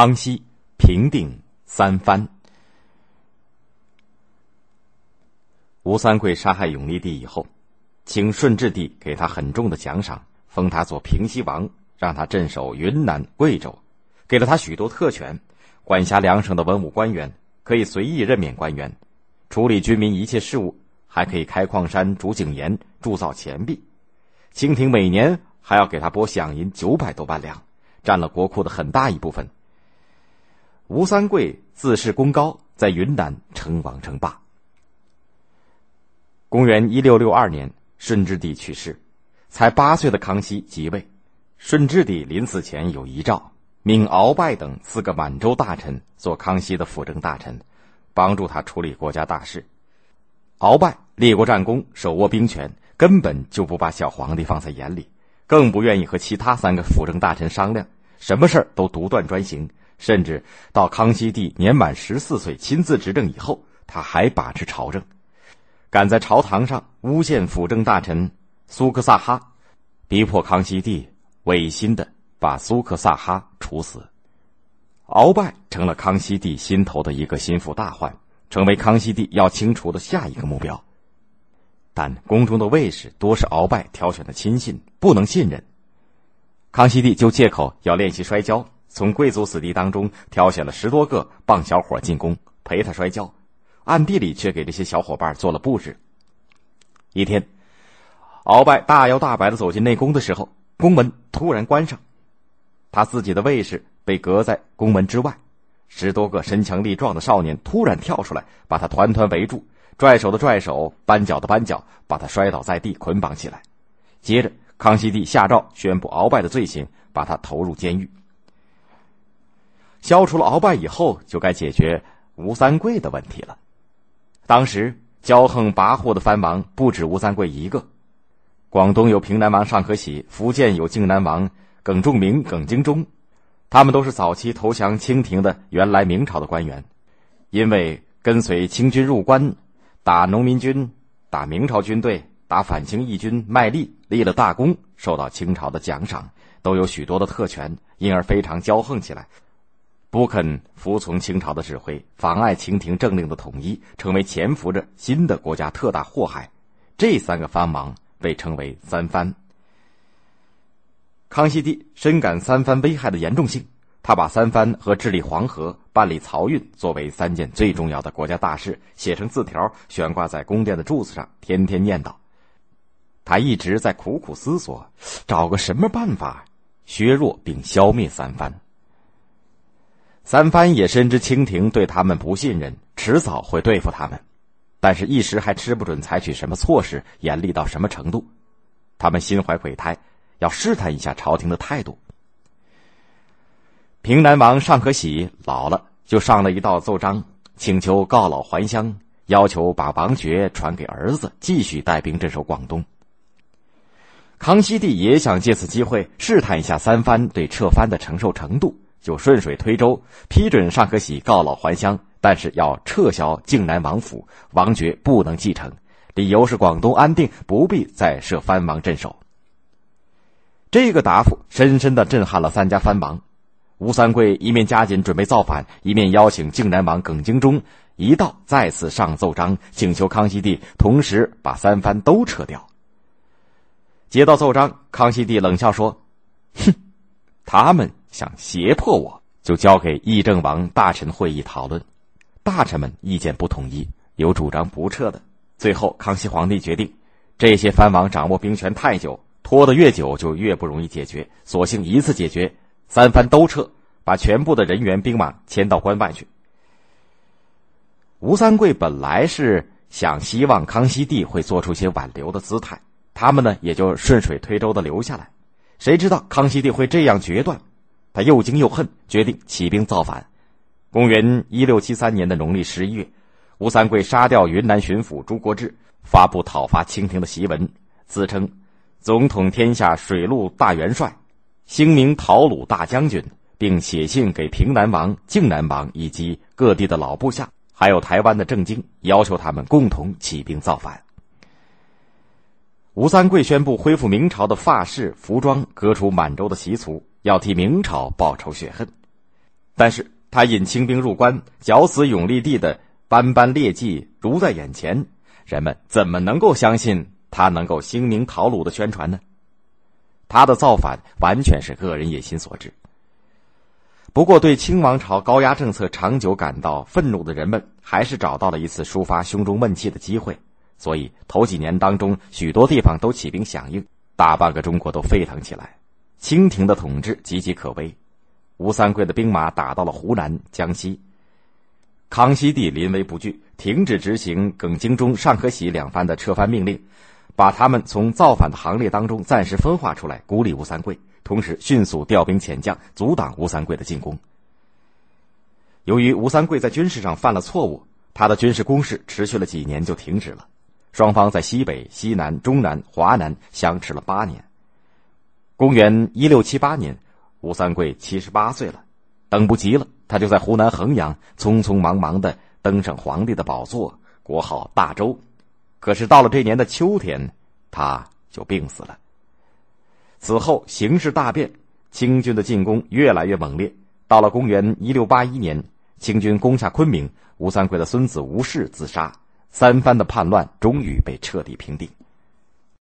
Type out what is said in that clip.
康熙平定三藩。吴三桂杀害永历帝以后，请顺治帝给他很重的奖赏，封他做平西王，让他镇守云南、贵州，给了他许多特权，管辖两省的文武官员可以随意任免官员，处理军民一切事务，还可以开矿山、煮井盐、铸造钱币。清廷每年还要给他拨饷银九百多万两，占了国库的很大一部分。吴三桂自恃功高，在云南称王称霸。公元一六六二年，顺治帝去世，才八岁的康熙即位。顺治帝临死前有遗诏，命鳌拜等四个满洲大臣做康熙的辅政大臣，帮助他处理国家大事。鳌拜立过战功，手握兵权，根本就不把小皇帝放在眼里，更不愿意和其他三个辅政大臣商量，什么事儿都独断专行。甚至到康熙帝年满十四岁亲自执政以后，他还把持朝政，敢在朝堂上诬陷辅政大臣苏克萨哈，逼迫康熙帝违心的把苏克萨哈处死。鳌拜成了康熙帝心头的一个心腹大患，成为康熙帝要清除的下一个目标。但宫中的卫士多是鳌拜挑选的亲信，不能信任。康熙帝就借口要练习摔跤。从贵族子弟当中挑选了十多个棒小伙进宫陪他摔跤，暗地里却给这些小伙伴做了布置。一天，鳌拜大摇大摆的走进内宫的时候，宫门突然关上，他自己的卫士被隔在宫门之外，十多个身强力壮的少年突然跳出来，把他团团围住，拽手的拽手，扳脚的扳脚，把他摔倒在地，捆绑起来。接着，康熙帝下诏宣布鳌拜的罪行，把他投入监狱。消除了鳌拜以后，就该解决吴三桂的问题了。当时骄横跋扈的藩王不止吴三桂一个，广东有平南王尚可喜，福建有靖南王耿仲明、耿精忠，他们都是早期投降清廷的原来明朝的官员，因为跟随清军入关，打农民军、打明朝军队、打反清义军，卖力立了大功，受到清朝的奖赏，都有许多的特权，因而非常骄横起来。不肯服从清朝的指挥，妨碍清廷政令的统一，成为潜伏着新的国家特大祸害。这三个藩王被称为三藩。康熙帝深感三藩危害的严重性，他把三藩和治理黄河、办理漕运作为三件最重要的国家大事，写成字条悬挂在宫殿的柱子上，天天念叨。他一直在苦苦思索，找个什么办法削弱并消灭三藩。三藩也深知清廷对他们不信任，迟早会对付他们，但是一时还吃不准采取什么措施，严厉到什么程度。他们心怀鬼胎，要试探一下朝廷的态度。平南王尚可喜老了，就上了一道奏章，请求告老还乡，要求把王爵传给儿子，继续带兵镇守广东。康熙帝也想借此机会试探一下三藩对撤藩的承受程度。就顺水推舟，批准尚可喜告老还乡，但是要撤销靖南王府，王爵不能继承，理由是广东安定，不必再设藩王镇守。这个答复深深的震撼了三家藩王。吴三桂一面加紧准备造反，一面邀请靖南王耿精忠一道再次上奏章，请求康熙帝同时把三藩都撤掉。接到奏章，康熙帝冷笑说：“哼，他们。”想胁迫我，就交给议政王大臣会议讨论。大臣们意见不统一，有主张不撤的。最后，康熙皇帝决定，这些藩王掌握兵权太久，拖得越久就越不容易解决，索性一次解决，三藩都撤，把全部的人员兵马迁到关外去。吴三桂本来是想希望康熙帝会做出些挽留的姿态，他们呢也就顺水推舟的留下来。谁知道康熙帝会这样决断？他又惊又恨，决定起兵造反。公元一六七三年的农历十一月，吴三桂杀掉云南巡抚朱国治，发布讨伐清廷的檄文，自称“总统天下水陆大元帅，兴明讨虏大将军”，并写信给平南王、靖南王以及各地的老部下，还有台湾的郑经，要求他们共同起兵造反。吴三桂宣布恢复明朝的发饰、服装，革除满洲的习俗。要替明朝报仇雪恨，但是他引清兵入关，绞死永历帝的斑斑劣迹如在眼前，人们怎么能够相信他能够兴明讨鲁的宣传呢？他的造反完全是个人野心所致。不过，对清王朝高压政策长久感到愤怒的人们，还是找到了一次抒发胸中闷气的机会。所以，头几年当中，许多地方都起兵响应，大半个中国都沸腾起来。清廷的统治岌岌可危，吴三桂的兵马打到了湖南、江西。康熙帝临危不惧，停止执行耿精忠、尚可喜两番的撤藩命令，把他们从造反的行列当中暂时分化出来，孤立吴三桂。同时，迅速调兵遣将，阻挡吴三桂的进攻。由于吴三桂在军事上犯了错误，他的军事攻势持续了几年就停止了。双方在西北、西南、中南、华南相持了八年。公元一六七八年，吴三桂七十八岁了，等不及了，他就在湖南衡阳匆匆忙忙的登上皇帝的宝座，国号大周。可是到了这年的秋天，他就病死了。此后形势大变，清军的进攻越来越猛烈。到了公元一六八一年，清军攻下昆明，吴三桂的孙子吴氏自杀，三藩的叛乱终于被彻底平定。